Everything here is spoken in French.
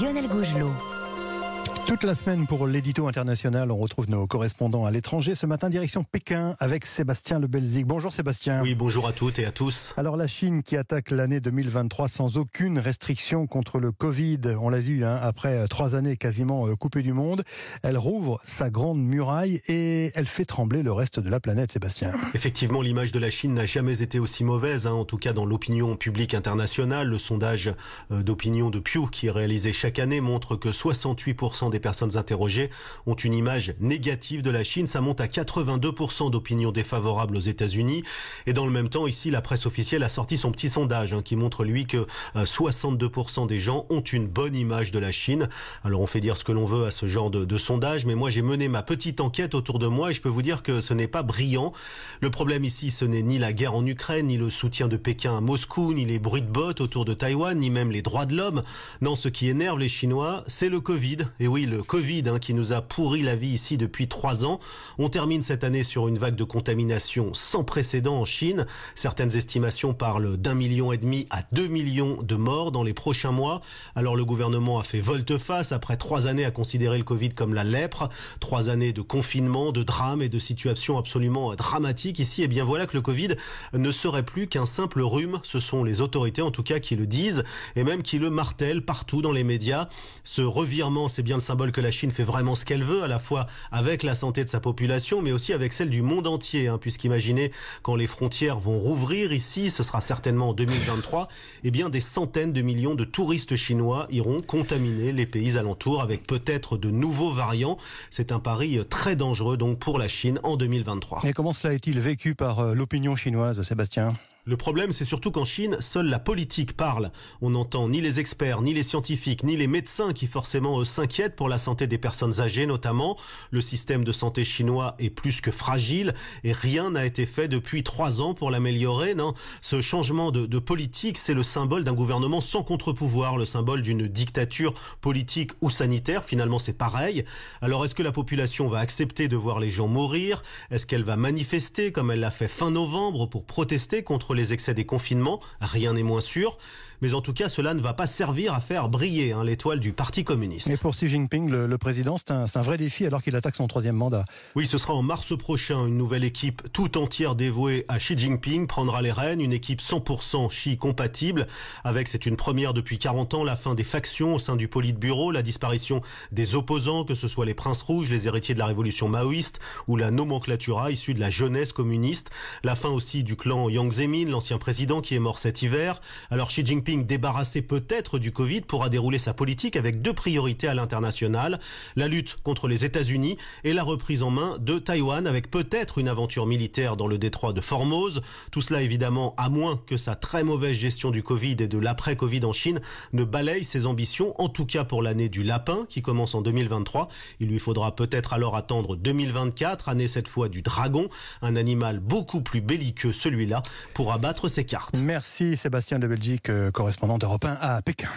Lionel Gougelot. Toute la semaine pour l'édito international, on retrouve nos correspondants à l'étranger. Ce matin, direction Pékin avec Sébastien Le Belzic. Bonjour Sébastien. Oui, bonjour à toutes et à tous. Alors la Chine qui attaque l'année 2023 sans aucune restriction contre le Covid. On l'a vu, hein, après trois années quasiment euh, coupées du monde, elle rouvre sa grande muraille et elle fait trembler le reste de la planète, Sébastien. Effectivement, l'image de la Chine n'a jamais été aussi mauvaise, hein, en tout cas dans l'opinion publique internationale. Le sondage euh, d'opinion de Pew qui est réalisé chaque année montre que 68% des personnes interrogées ont une image négative de la Chine. Ça monte à 82% d'opinion défavorable aux États-Unis. Et dans le même temps, ici, la presse officielle a sorti son petit sondage hein, qui montre, lui, que 62% euh, des gens ont une bonne image de la Chine. Alors, on fait dire ce que l'on veut à ce genre de, de sondage, mais moi, j'ai mené ma petite enquête autour de moi et je peux vous dire que ce n'est pas brillant. Le problème ici, ce n'est ni la guerre en Ukraine, ni le soutien de Pékin à Moscou, ni les bruits de bottes autour de Taïwan, ni même les droits de l'homme. Non, ce qui énerve les Chinois, c'est le Covid. Et oui, le Covid hein, qui nous a pourri la vie ici depuis trois ans. On termine cette année sur une vague de contamination sans précédent en Chine. Certaines estimations parlent d'un million et demi à deux millions de morts dans les prochains mois. Alors le gouvernement a fait volte-face après trois années à considérer le Covid comme la lèpre, trois années de confinement, de drame et de situations absolument dramatiques ici. Et bien voilà que le Covid ne serait plus qu'un simple rhume. Ce sont les autorités en tout cas qui le disent et même qui le martèlent partout dans les médias. Ce revirement, c'est bien le symbole que la Chine fait vraiment ce qu'elle veut, à la fois avec la santé de sa population, mais aussi avec celle du monde entier, hein, puisqu'imaginez quand les frontières vont rouvrir ici, ce sera certainement en 2023, eh bien des centaines de millions de touristes chinois iront contaminer les pays alentours avec peut-être de nouveaux variants. C'est un pari très dangereux donc pour la Chine en 2023. Et comment cela est-il vécu par euh, l'opinion chinoise, Sébastien? Le problème, c'est surtout qu'en Chine, seule la politique parle. On n'entend ni les experts, ni les scientifiques, ni les médecins qui forcément s'inquiètent pour la santé des personnes âgées notamment. Le système de santé chinois est plus que fragile et rien n'a été fait depuis trois ans pour l'améliorer. Non, ce changement de, de politique, c'est le symbole d'un gouvernement sans contre-pouvoir, le symbole d'une dictature politique ou sanitaire. Finalement, c'est pareil. Alors, est-ce que la population va accepter de voir les gens mourir? Est-ce qu'elle va manifester comme elle l'a fait fin novembre pour protester contre les excès des confinements, rien n'est moins sûr. Mais en tout cas, cela ne va pas servir à faire briller hein, l'étoile du Parti communiste. Et pour Xi Jinping, le, le président, c'est un, un, vrai défi alors qu'il attaque son troisième mandat. Oui, ce sera en mars prochain. Une nouvelle équipe tout entière dévouée à Xi Jinping prendra les rênes. Une équipe 100% Xi compatible. Avec, c'est une première depuis 40 ans, la fin des factions au sein du Politburo, la disparition des opposants, que ce soit les princes rouges, les héritiers de la révolution maoïste ou la nomenclatura issue de la jeunesse communiste. La fin aussi du clan Yang Zemin, l'ancien président qui est mort cet hiver. Alors Xi Débarrassé peut-être du Covid, pourra dérouler sa politique avec deux priorités à l'international, la lutte contre les États-Unis et la reprise en main de Taïwan avec peut-être une aventure militaire dans le détroit de Formose. Tout cela évidemment à moins que sa très mauvaise gestion du Covid et de l'après-Covid en Chine ne balaye ses ambitions, en tout cas pour l'année du lapin qui commence en 2023. Il lui faudra peut-être alors attendre 2024, année cette fois du dragon, un animal beaucoup plus belliqueux celui-là, pour abattre ses cartes. Merci Sébastien de Belgique, correspondant d'Europe 1 à Pékin.